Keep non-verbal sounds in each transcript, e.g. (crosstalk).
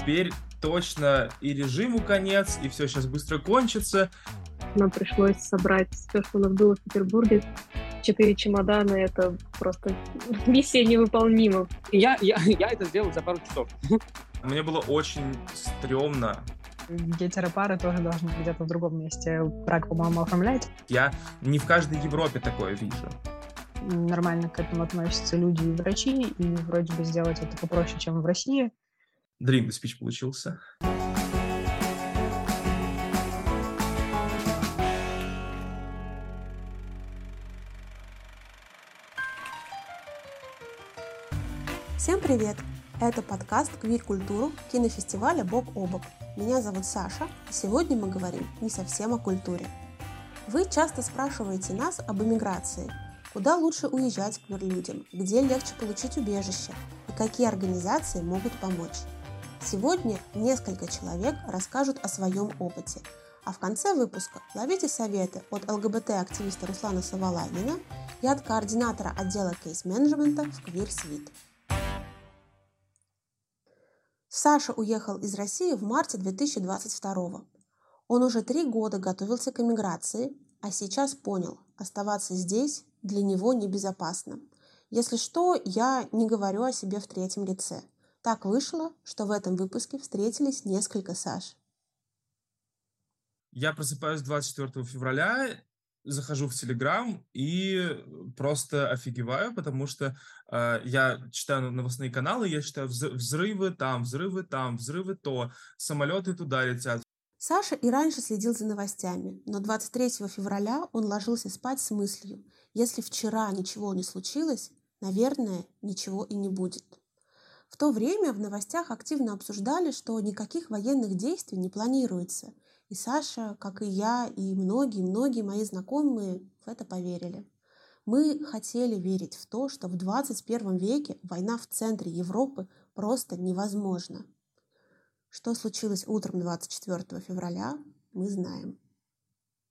теперь точно и режиму конец, и все сейчас быстро кончится. Нам пришлось собрать все, что у нас было в Петербурге. Четыре чемодана — это просто (laughs) миссия невыполнима. Я, я, я это сделал за пару часов. (laughs) Мне было очень стрёмно. Гетеропары тоже должны где-то в другом месте. Брак, по-моему, оформляет. Я не в каждой Европе такое вижу. Нормально к этому относятся люди и врачи, и вроде бы сделать это попроще, чем в России. Длинный спич получился. Всем привет! Это подкаст «Квир-культуру» кинофестиваля «Бок о бок». Меня зовут Саша, и сегодня мы говорим не совсем о культуре. Вы часто спрашиваете нас об эмиграции. Куда лучше уезжать к людям, где легче получить убежище и какие организации могут помочь. Сегодня несколько человек расскажут о своем опыте, а в конце выпуска ловите советы от ЛГБТ-активиста Руслана Саваланина и от координатора отдела кейс-менеджмента в Квир Свит. Саша уехал из России в марте 2022 Он уже три года готовился к эмиграции, а сейчас понял, оставаться здесь для него небезопасно. Если что, я не говорю о себе в третьем лице – так вышло, что в этом выпуске встретились несколько Саш. Я просыпаюсь 24 февраля, захожу в Телеграм и просто офигеваю, потому что э, я читаю новостные каналы, я читаю взрывы там, взрывы там, взрывы то, самолеты туда летят. Саша и раньше следил за новостями, но 23 февраля он ложился спать с мыслью, если вчера ничего не случилось, наверное, ничего и не будет. В то время в новостях активно обсуждали, что никаких военных действий не планируется. И Саша, как и я, и многие-многие мои знакомые в это поверили. Мы хотели верить в то, что в 21 веке война в центре Европы просто невозможна. Что случилось утром 24 февраля, мы знаем.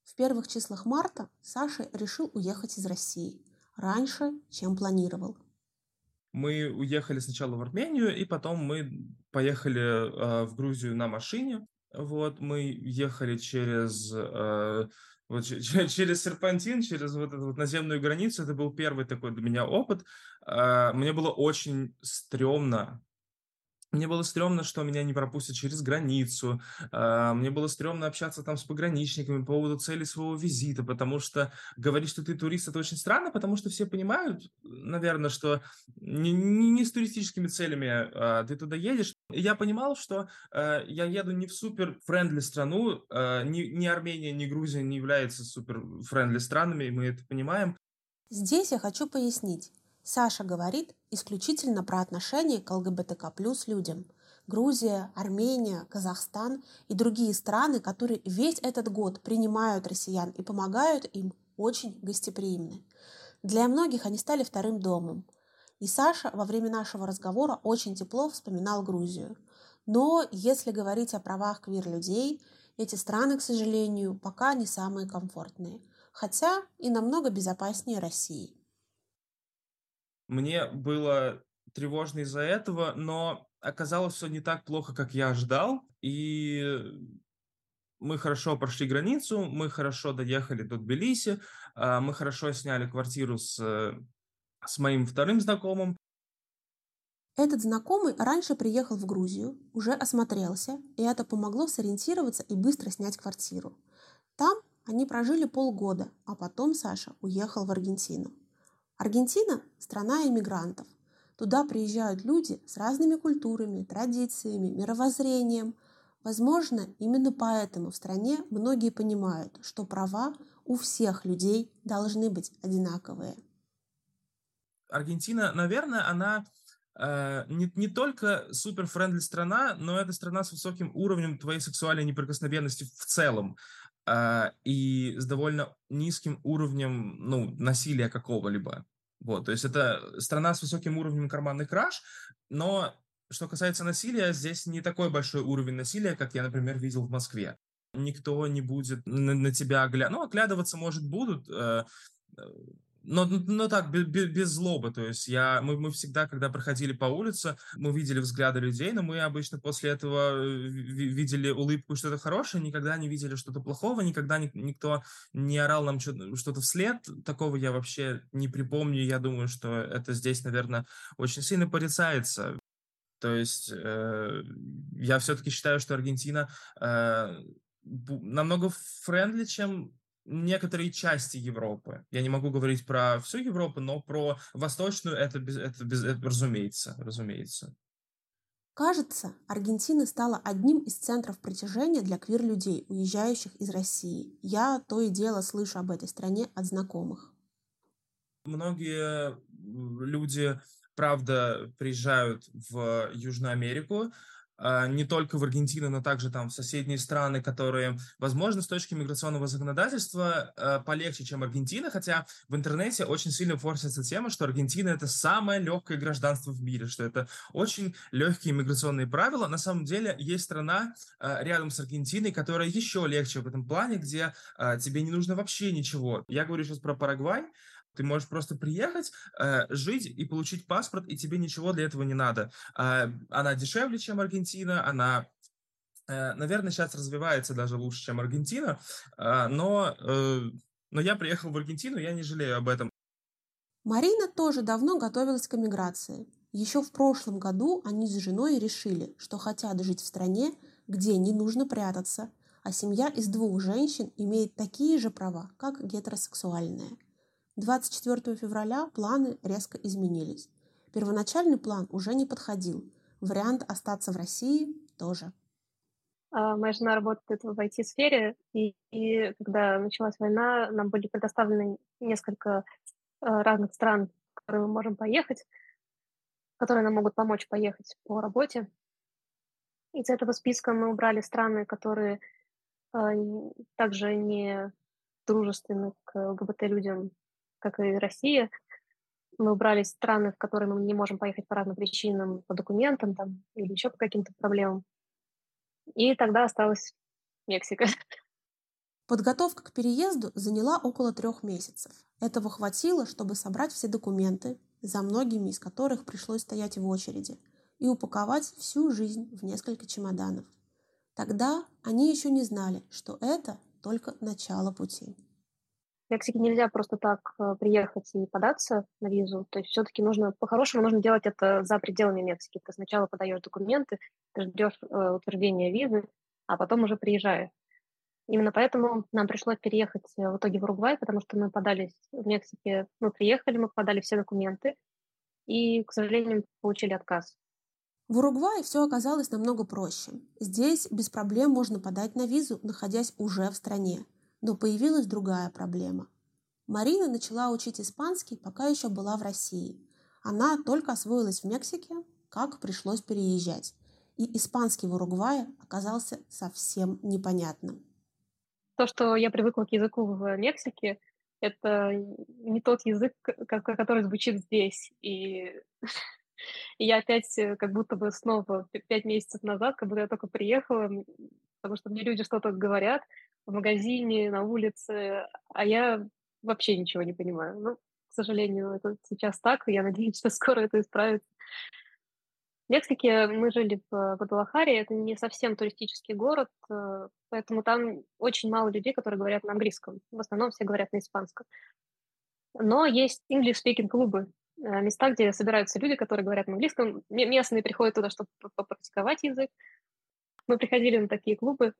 В первых числах марта Саша решил уехать из России раньше, чем планировал – мы уехали сначала в Армению, и потом мы поехали э, в Грузию на машине. Вот, мы ехали через, э, вот, через серпантин, через вот эту вот наземную границу. Это был первый такой для меня опыт. Э, мне было очень стрёмно мне было стрёмно, что меня не пропустят через границу. А, мне было стрёмно общаться там с пограничниками по поводу цели своего визита, потому что говорить, что ты турист, это очень странно, потому что все понимают, наверное, что не, не, не с туристическими целями а, ты туда едешь. Я понимал, что а, я еду не в супер-френдли страну, ни, ни Армения, ни Грузия не являются супер-френдли странами, и мы это понимаем. Здесь я хочу пояснить. Саша говорит исключительно про отношения к ЛГБТК плюс людям. Грузия, Армения, Казахстан и другие страны, которые весь этот год принимают россиян и помогают им, очень гостеприимны. Для многих они стали вторым домом. И Саша во время нашего разговора очень тепло вспоминал Грузию. Но если говорить о правах квир-людей, эти страны, к сожалению, пока не самые комфортные, хотя и намного безопаснее России. Мне было тревожно из-за этого, но оказалось все не так плохо, как я ожидал. И мы хорошо прошли границу, мы хорошо доехали до Тбилиси, а, мы хорошо сняли квартиру с, с моим вторым знакомым. Этот знакомый раньше приехал в Грузию, уже осмотрелся, и это помогло сориентироваться и быстро снять квартиру. Там они прожили полгода, а потом Саша уехал в Аргентину. Аргентина – страна иммигрантов. Туда приезжают люди с разными культурами, традициями, мировоззрением. Возможно, именно поэтому в стране многие понимают, что права у всех людей должны быть одинаковые. Аргентина, наверное, она э, не, не только супер-френдли страна, но это страна с высоким уровнем твоей сексуальной неприкосновенности в целом. А, и с довольно низким уровнем ну, насилия какого-либо. Вот, то есть это страна с высоким уровнем карманных краж, но что касается насилия, здесь не такой большой уровень насилия, как я, например, видел в Москве. Никто не будет на, на тебя оглядываться. Ну, оглядываться, может, будут, э, э, но, но так, без, без злобы. То есть я, мы, мы всегда, когда проходили по улице, мы видели взгляды людей, но мы обычно после этого э, видели улыбку что-то хорошее, никогда не видели что-то плохого, никогда ни, никто не орал нам что-то вслед. Такого я вообще не припомню. Я думаю, что это здесь, наверное, очень сильно порицается. То есть э, я все-таки считаю, что Аргентина э, намного френдли, чем некоторые части Европы. Я не могу говорить про всю Европу, но про восточную это, без, это, без, это разумеется, разумеется. Кажется, Аргентина стала одним из центров притяжения для квир-людей, уезжающих из России. Я то и дело слышу об этой стране от знакомых. Многие люди, правда, приезжают в Южную Америку, не только в Аргентину, но также там в соседние страны, которые, возможно, с точки миграционного законодательства а, полегче, чем Аргентина, хотя в интернете очень сильно форсится тема, что Аргентина это самое легкое гражданство в мире, что это очень легкие миграционные правила. На самом деле есть страна а, рядом с Аргентиной, которая еще легче в этом плане, где тебе не нужно вообще ничего. Я говорю сейчас про Парагвай, ты можешь просто приехать, э, жить и получить паспорт, и тебе ничего для этого не надо. Э, она дешевле, чем Аргентина, она э, наверное, сейчас развивается даже лучше, чем Аргентина, э, но, э, но я приехал в Аргентину, я не жалею об этом. Марина тоже давно готовилась к эмиграции. Еще в прошлом году они с женой решили, что хотят жить в стране, где не нужно прятаться, а семья из двух женщин имеет такие же права, как гетеросексуальная – 24 февраля планы резко изменились. Первоначальный план уже не подходил. Вариант остаться в России тоже. А, моя жена работает в IT-сфере, и, и когда началась война, нам были предоставлены несколько а, разных стран, в которые мы можем поехать, которые нам могут помочь поехать по работе. Из этого списка мы убрали страны, которые э, также не дружественны к ЛГБТ-людям как и Россия. Мы убрали страны, в которые мы не можем поехать по разным причинам, по документам там, или еще по каким-то проблемам. И тогда осталась Мексика. Подготовка к переезду заняла около трех месяцев. Этого хватило, чтобы собрать все документы, за многими из которых пришлось стоять в очереди, и упаковать всю жизнь в несколько чемоданов. Тогда они еще не знали, что это только начало пути. Мексике нельзя просто так э, приехать и податься на визу. То есть все-таки нужно, по-хорошему, нужно делать это за пределами Мексики. Ты сначала подаешь документы, ты ждешь э, утверждения визы, а потом уже приезжаешь. Именно поэтому нам пришлось переехать э, в итоге в Уругвай, потому что мы подались в Мексике, мы приехали, мы подали все документы, и, к сожалению, получили отказ. В Уругвае все оказалось намного проще. Здесь без проблем можно подать на визу, находясь уже в стране. Но появилась другая проблема. Марина начала учить испанский, пока еще была в России. Она только освоилась в Мексике, как пришлось переезжать. И испанский в Уругвае оказался совсем непонятным. То, что я привыкла к языку в Мексике, это не тот язык, который звучит здесь. И, и (laughs) я опять э, как будто бы снова пять месяцев назад, как будто я только приехала, потому что мне люди что-то говорят, в магазине, на улице, а я вообще ничего не понимаю. Ну, к сожалению, это сейчас так, и я надеюсь, что скоро это исправится. В мы жили в Гвадалахаре, это не совсем туристический город, э, поэтому там очень мало людей, которые говорят на английском. В основном все говорят на испанском. Но есть English-speaking клубы, э, места, где собираются люди, которые говорят на английском. Местные приходят туда, чтобы попрактиковать язык. Мы приходили на такие клубы,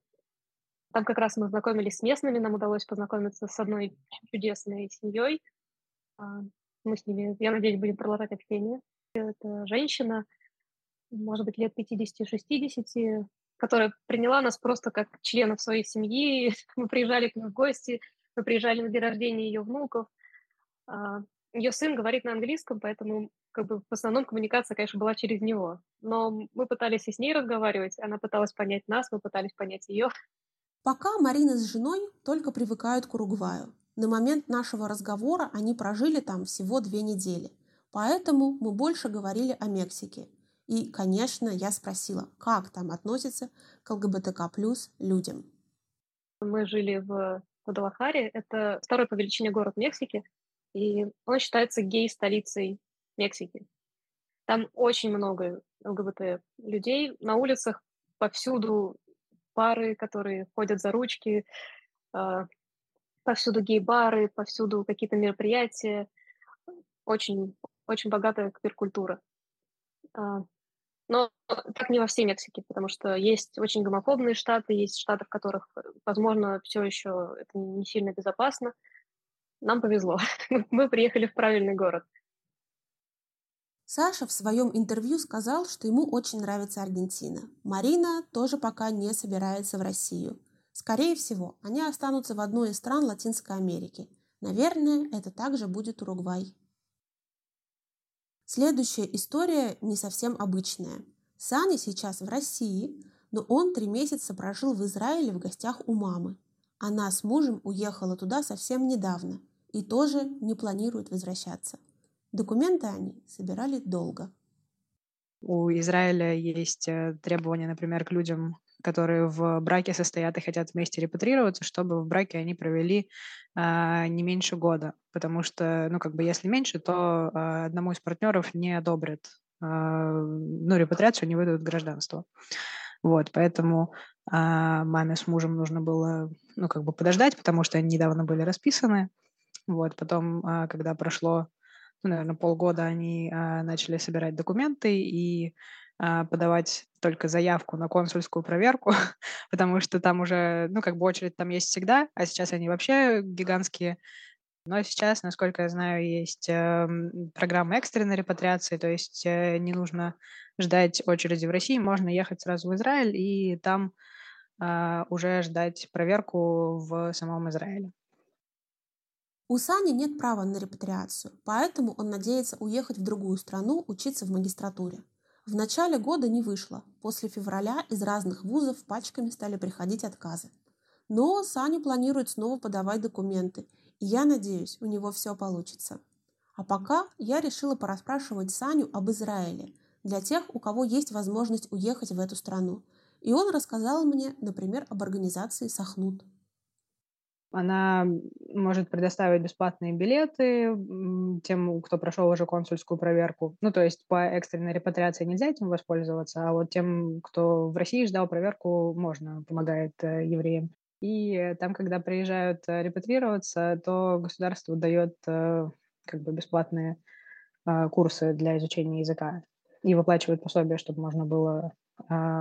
там как раз мы знакомились с местными, нам удалось познакомиться с одной чудесной семьей. А, мы с ними, я надеюсь, будем продолжать общение. Это женщина, может быть, лет 50-60, которая приняла нас просто как членов своей семьи. (laughs) Мы приезжали к ней в гости, мы приезжали на день рождения ее внуков. А, ее сын говорит на английском, поэтому как бы в основном коммуникация, конечно, была через него. Но мы пытались и с ней разговаривать, она пыталась понять нас, мы пытались понять ее. Пока Марина с женой только привыкают к Уругваю. На момент нашего разговора они прожили там всего две недели. Поэтому мы больше говорили о Мексике. И, конечно, я спросила, как там относятся к ЛГБТК плюс людям. Мы жили в Гвадалахаре. Это второй по величине город Мексики. и он считается гей-столицей Мексики. Там очень много ЛГБТ людей на улицах, повсюду пары, которые ходят за ручки, а, повсюду гей-бары, повсюду какие-то мероприятия. Очень, очень богатая квир-культура. А, но так не во всей Мексике, потому что есть очень гомофобные штаты, есть штаты, в которых, возможно, все еще это не сильно безопасно. Нам повезло. (laughs) Мы приехали в правильный город. Саша в своем интервью сказал, что ему очень нравится Аргентина. Марина тоже пока не собирается в Россию. Скорее всего, они останутся в одной из стран Латинской Америки. Наверное, это также будет Уругвай. Следующая история не совсем обычная. Саня сейчас в России, но он три месяца прожил в Израиле в гостях у мамы. Она с мужем уехала туда совсем недавно и тоже не планирует возвращаться. Документы они собирали долго. У Израиля есть э, требования, например, к людям, которые в браке состоят и хотят вместе репатрироваться, чтобы в браке они провели а, не меньше года, потому что, ну, как бы, если меньше, то а, одному из партнеров не одобрят, а, ну, репатриацию, не выдадут гражданство. Вот, поэтому а, маме с мужем нужно было, ну, как бы подождать, потому что они недавно были расписаны. Вот, потом, а, когда прошло, ну, наверное, полгода, они а, начали собирать документы и а, подавать только заявку на консульскую проверку, (laughs) потому что там уже, ну, как бы очередь там есть всегда, а сейчас они вообще гигантские. Но сейчас, насколько я знаю, есть э, программа экстренной репатриации, то есть э, не нужно ждать очереди в России, можно ехать сразу в Израиль и там э, уже ждать проверку в самом Израиле. У Сани нет права на репатриацию, поэтому он надеется уехать в другую страну учиться в магистратуре. В начале года не вышло. После февраля из разных вузов пачками стали приходить отказы. Но Саня планирует снова подавать документы, и я надеюсь, у него все получится. А пока я решила порасспрашивать Саню об Израиле для тех, у кого есть возможность уехать в эту страну. И он рассказал мне, например, об организации «Сахнут». Она может предоставить бесплатные билеты тем, кто прошел уже консульскую проверку. Ну, то есть по экстренной репатриации нельзя этим воспользоваться, а вот тем, кто в России ждал проверку, можно, помогает э, евреям. И там, когда приезжают э, репатрироваться, то государство дает э, как бы бесплатные курсы для изучения языка и выплачивает пособие, чтобы можно было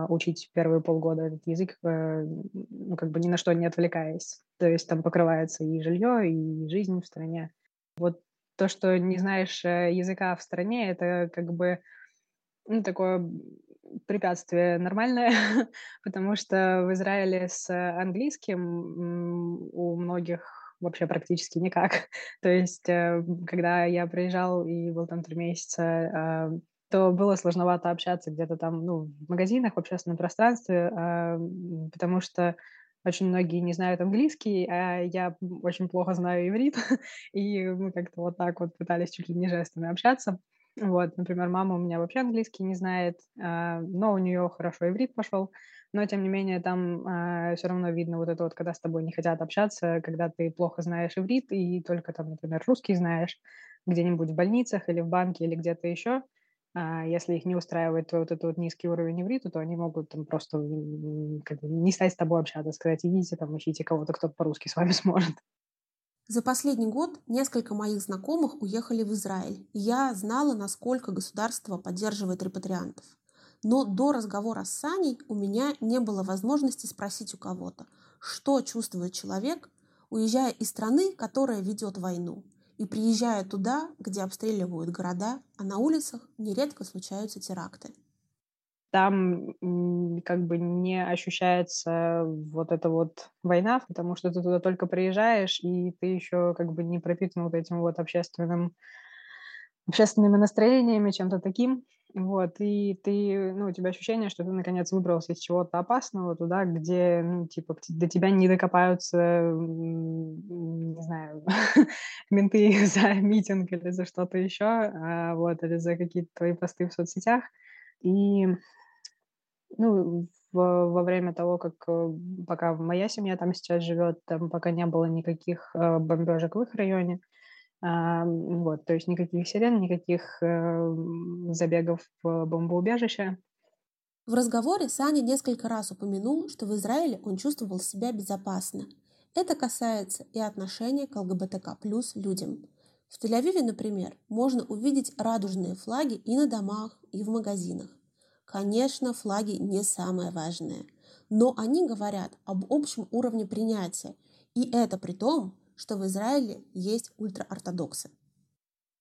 учить первые полгода этот язык, э, ну, как бы ни на что не отвлекаясь. То есть там покрывается и жилье, и жизнь в стране. Вот то, что не знаешь э, языка в стране, это как бы ну, такое препятствие нормальное, (laughs) потому что в Израиле с английским у многих вообще практически никак. (laughs) То есть, э, когда я приезжал и был там три месяца, а, то было сложновато общаться где-то там, ну, в магазинах, в общественном пространстве, э, потому что очень многие не знают английский, а я очень плохо знаю иврит, (laughs) и мы как-то вот так вот пытались чуть ли не жестами общаться. Вот, например, мама у меня вообще английский не знает, э, но у нее хорошо иврит пошел, но тем не менее там э, все равно видно вот это вот, когда с тобой не хотят общаться, когда ты плохо знаешь иврит и только там, например, русский знаешь где-нибудь в больницах или в банке или где-то еще, а если их не устраивает вот этот вот низкий уровень иврита, то они могут там просто как бы, не стать с тобой общаться, сказать, идите там, ищите кого-то, кто по-русски с вами (laughs) сможет. За последний год несколько моих знакомых уехали в Израиль, и я знала, насколько государство поддерживает репатриантов. Но до разговора с Саней у меня не было возможности спросить у кого-то, что чувствует человек, уезжая из страны, которая ведет войну – и приезжая туда, где обстреливают города, а на улицах нередко случаются теракты. Там как бы не ощущается вот эта вот война, потому что ты туда только приезжаешь, и ты еще как бы не пропитан вот этим вот общественным, общественными настроениями, чем-то таким. Вот, и ты, ну, у тебя ощущение, что ты, наконец, выбрался из чего-то опасного туда, где, ну, типа, до тебя не докопаются, не знаю, (laughs) менты (laughs) за митинг или за что-то еще, а, вот, или за какие-то твои посты в соцсетях. И, ну, во время того, как э, пока моя семья там сейчас живет, там пока не было никаких э, бомбежек в их районе, вот, то есть никаких сирен, никаких э, забегов в бомбоубежище. В разговоре Саня несколько раз упомянул, что в Израиле он чувствовал себя безопасно. Это касается и отношения к ЛГБТК плюс людям. В Тель-Авиве, например, можно увидеть радужные флаги и на домах, и в магазинах. Конечно, флаги не самое важное, но они говорят об общем уровне принятия, и это при том, что в Израиле есть ультраортодоксы.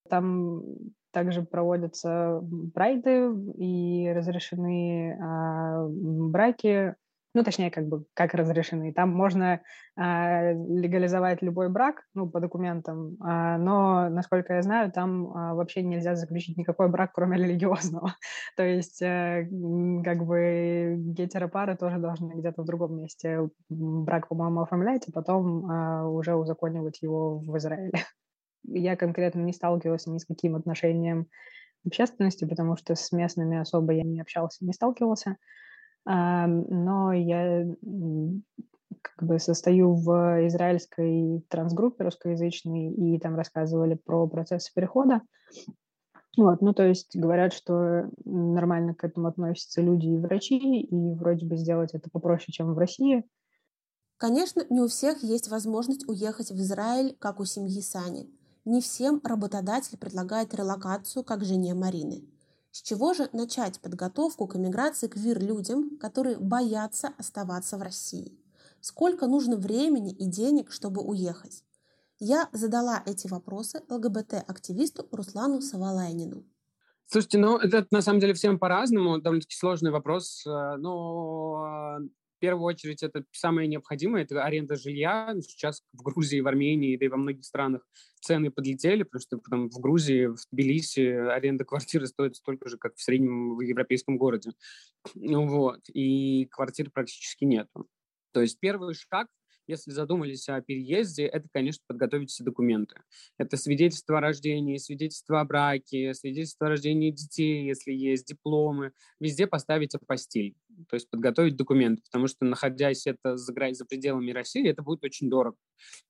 Там также проводятся прайды и разрешены э, браки ну, точнее, как бы, как разрешены. Там можно э, легализовать любой брак, ну, по документам, э, но, насколько я знаю, там э, вообще нельзя заключить никакой брак, кроме (laughs) религиозного. То есть, э, как бы, гетеропары тоже должны где-то в другом месте брак, по-моему, оформлять, а потом э, уже узаконивать его в Израиле. (laughs) Я конкретно не сталкивалась ни с каким отношением общественности, потому что с местными особо я не общался, не сталкивался но я как бы состою в израильской трансгруппе русскоязычной, и там рассказывали про процесс перехода. Вот, ну, то есть говорят, что нормально к этому относятся люди и врачи, и вроде бы сделать это попроще, чем в России. Конечно, не у всех есть возможность уехать в Израиль, как у семьи Сани. Не всем работодатель предлагает релокацию, как жене Марины – с чего же начать подготовку к эмиграции квир-людям, которые боятся оставаться в России? Сколько нужно времени и денег, чтобы уехать? Я задала эти вопросы ЛГБТ-активисту Руслану Савалайнину. Слушайте, ну это на самом деле всем по-разному, довольно-таки сложный вопрос, э, но в первую очередь это самое необходимое, это аренда жилья. Сейчас в Грузии, в Армении, да и во многих странах цены подлетели, потому что потом в Грузии, в Тбилиси аренда (laughs) квартиры стоит столько же, как в среднем в европейском городе. Ну вот, и квартир практически нету. То есть первый шаг если задумались о переезде, это, конечно, подготовить все документы. Это свидетельство о рождении, свидетельство о браке, свидетельство о рождении детей, если есть дипломы. Везде поставить апостиль, то есть подготовить документы, потому что, находясь это за, за пределами России, это будет очень дорого.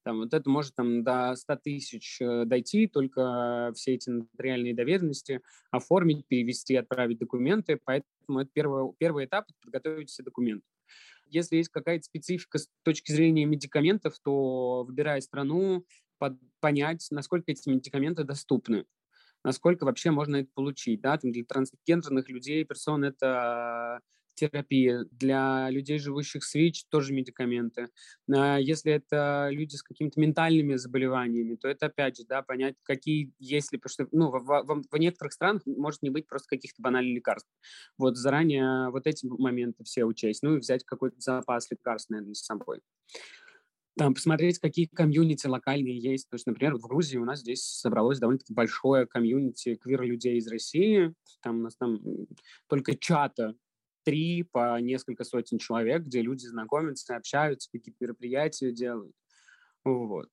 Там, вот это может там, до 100 тысяч э, дойти, только все эти нотариальные доверенности оформить, перевести, отправить документы. Поэтому это первый, первый этап – подготовить все документы. Если есть какая-то специфика с точки зрения медикаментов, то, выбирая страну, под, понять, насколько эти медикаменты доступны, насколько вообще можно это получить. Да? Там для трансгендерных людей, персон это терапия. Для людей, живущих с ВИЧ, тоже медикаменты. А если это люди с какими-то ментальными заболеваниями, то это, опять же, да, понять, какие, если, потому что, ну, в, в, в некоторых странах может не быть просто каких-то банальных лекарств. Вот заранее вот эти моменты все учесть. Ну и взять какой-то запас лекарств, наверное, с собой там, посмотреть, какие комьюнити локальные есть. То есть, например, в Грузии у нас здесь собралось довольно-таки большое комьюнити квир-людей из России. Там у нас там только чата три по несколько сотен человек, где люди знакомятся, общаются, какие-то мероприятия делают. Вот.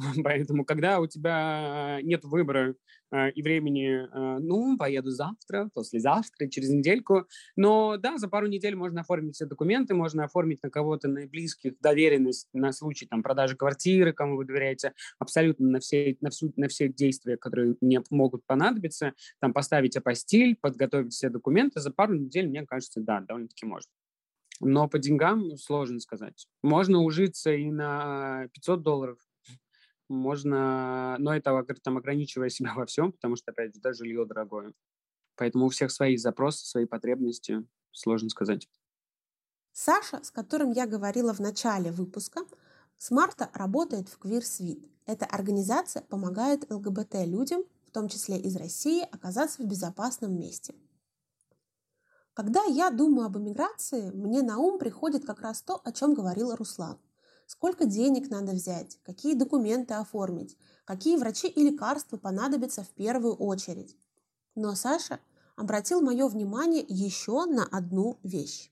(laughs) Поэтому, когда у тебя нет выбора э, и времени, э, ну, поеду завтра, послезавтра, через недельку, но да, за пару недель можно оформить все документы, можно оформить на кого-то наиблизких доверенность на случай там, продажи квартиры, кому вы доверяете, абсолютно на все, на, всю, на все действия, которые мне могут понадобиться, там поставить апостиль, подготовить все документы, за пару недель, мне кажется, да, довольно-таки можно. Но по деньгам сложно сказать. Можно ужиться и на 500 долларов, можно, но это там ограничивая себя (laughs) во всем, потому что, опять же, да, жилье дорогое. Поэтому у всех свои запросы, свои потребности, сложно сказать. Саша, с которым я говорила в начале выпуска, с марта работает в Queer Suite. Эта организация помогает ЛГБТ-людям, в том числе из России, оказаться в безопасном месте. Когда я думаю об эмиграции, мне на ум приходит как раз то, о чем говорил Руслан – сколько денег надо взять, какие документы оформить, какие врачи и лекарства понадобятся в первую очередь. Но Саша обратил мое внимание еще на одну вещь.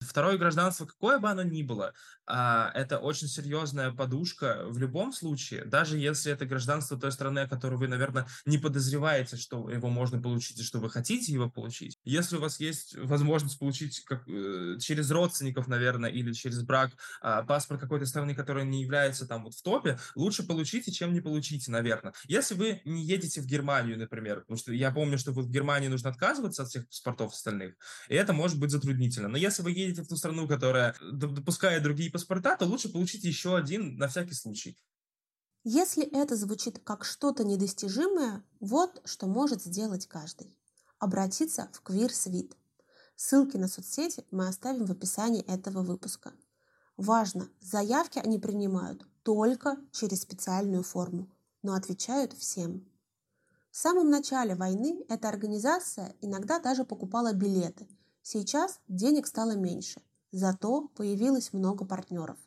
Второе гражданство, какое бы оно ни было, а, это очень серьезная подушка в любом случае, даже если это гражданство той страны, о которой вы, наверное, не подозреваете, что его можно получить и что вы хотите его получить. Если у вас есть возможность получить как, э, через родственников, наверное, или через брак а, паспорт какой-то страны, которая не является там вот в топе, лучше получите, чем не получите, наверное. Если вы не едете в Германию, например, потому что я помню, что вот в Германии нужно отказываться от всех паспортов остальных, и это может быть затруднительно. Но если вы едете в ту страну, которая допускает другие паспорта, то лучше получить еще один на всякий случай. Если это звучит как что-то недостижимое, вот что может сделать каждый. Обратиться в QueerSuite. Ссылки на соцсети мы оставим в описании этого выпуска. Важно, заявки они принимают только через специальную форму, но отвечают всем. В самом начале войны эта организация иногда даже покупала билеты. Сейчас денег стало меньше, зато появилось много партнеров.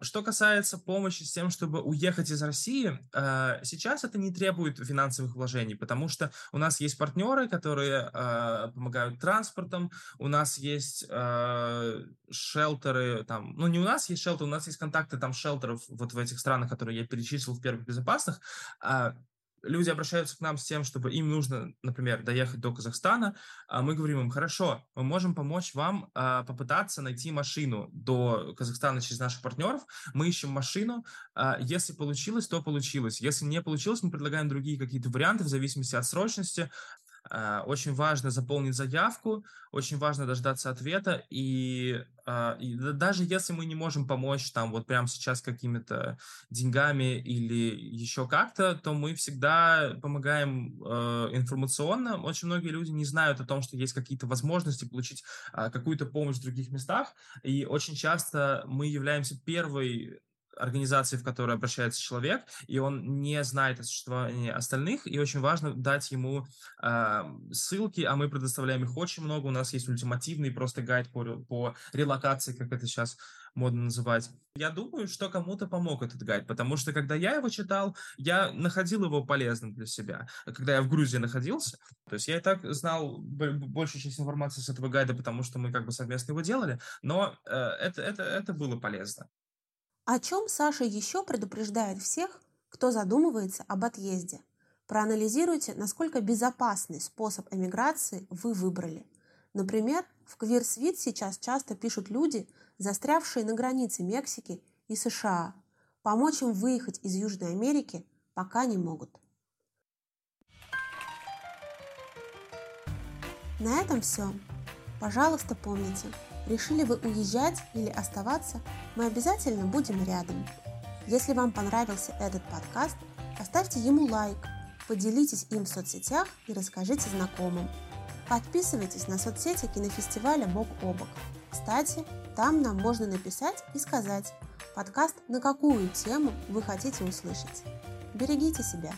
Что касается помощи с тем, чтобы уехать из России, э, сейчас это не требует финансовых вложений, потому что у нас есть партнеры, которые э, помогают транспортом, у нас есть э, шелтеры, там, ну не у нас есть шелтеры, у нас есть контакты там шелтеров вот в этих странах, которые я перечислил в первых безопасных, а люди обращаются к нам с тем, чтобы им нужно, например, доехать до Казахстана, а мы говорим им, хорошо, мы можем помочь вам а, попытаться найти машину до Казахстана через наших партнеров, мы ищем машину, а, если получилось, то получилось, если не получилось, мы предлагаем другие какие-то варианты в зависимости от срочности, очень важно заполнить заявку, очень важно дождаться ответа, и, а, и даже если мы не можем помочь там вот прямо сейчас какими-то деньгами или еще как-то, то мы всегда помогаем э, информационно. Очень многие люди не знают о том, что есть какие-то возможности получить э, какую-то помощь в других местах, и очень часто мы являемся первой организации, в которую обращается человек, и он не знает о существовании остальных, и очень важно дать ему э, ссылки, а мы предоставляем их очень много. У нас есть ультимативный просто гайд по, по релокации, как это сейчас модно называть. Я думаю, что кому-то помог этот гайд, потому что когда я его читал, я находил его полезным для себя. Когда я в Грузии находился, то есть я и так знал большую часть информации с этого гайда, потому что мы как бы совместно его делали, но э, это, это, это было полезно. О чем Саша еще предупреждает всех, кто задумывается об отъезде. Проанализируйте, насколько безопасный способ эмиграции вы выбрали. Например, в Квирсвит сейчас часто пишут люди, застрявшие на границе Мексики и США. Помочь им выехать из Южной Америки пока не могут. На этом все. Пожалуйста, помните – Решили вы уезжать или оставаться, мы обязательно будем рядом. Если вам понравился этот подкаст, поставьте ему лайк, поделитесь им в соцсетях и расскажите знакомым. Подписывайтесь на соцсети кинофестиваля «Бок о бок». Кстати, там нам можно написать и сказать, подкаст на какую тему вы хотите услышать. Берегите себя!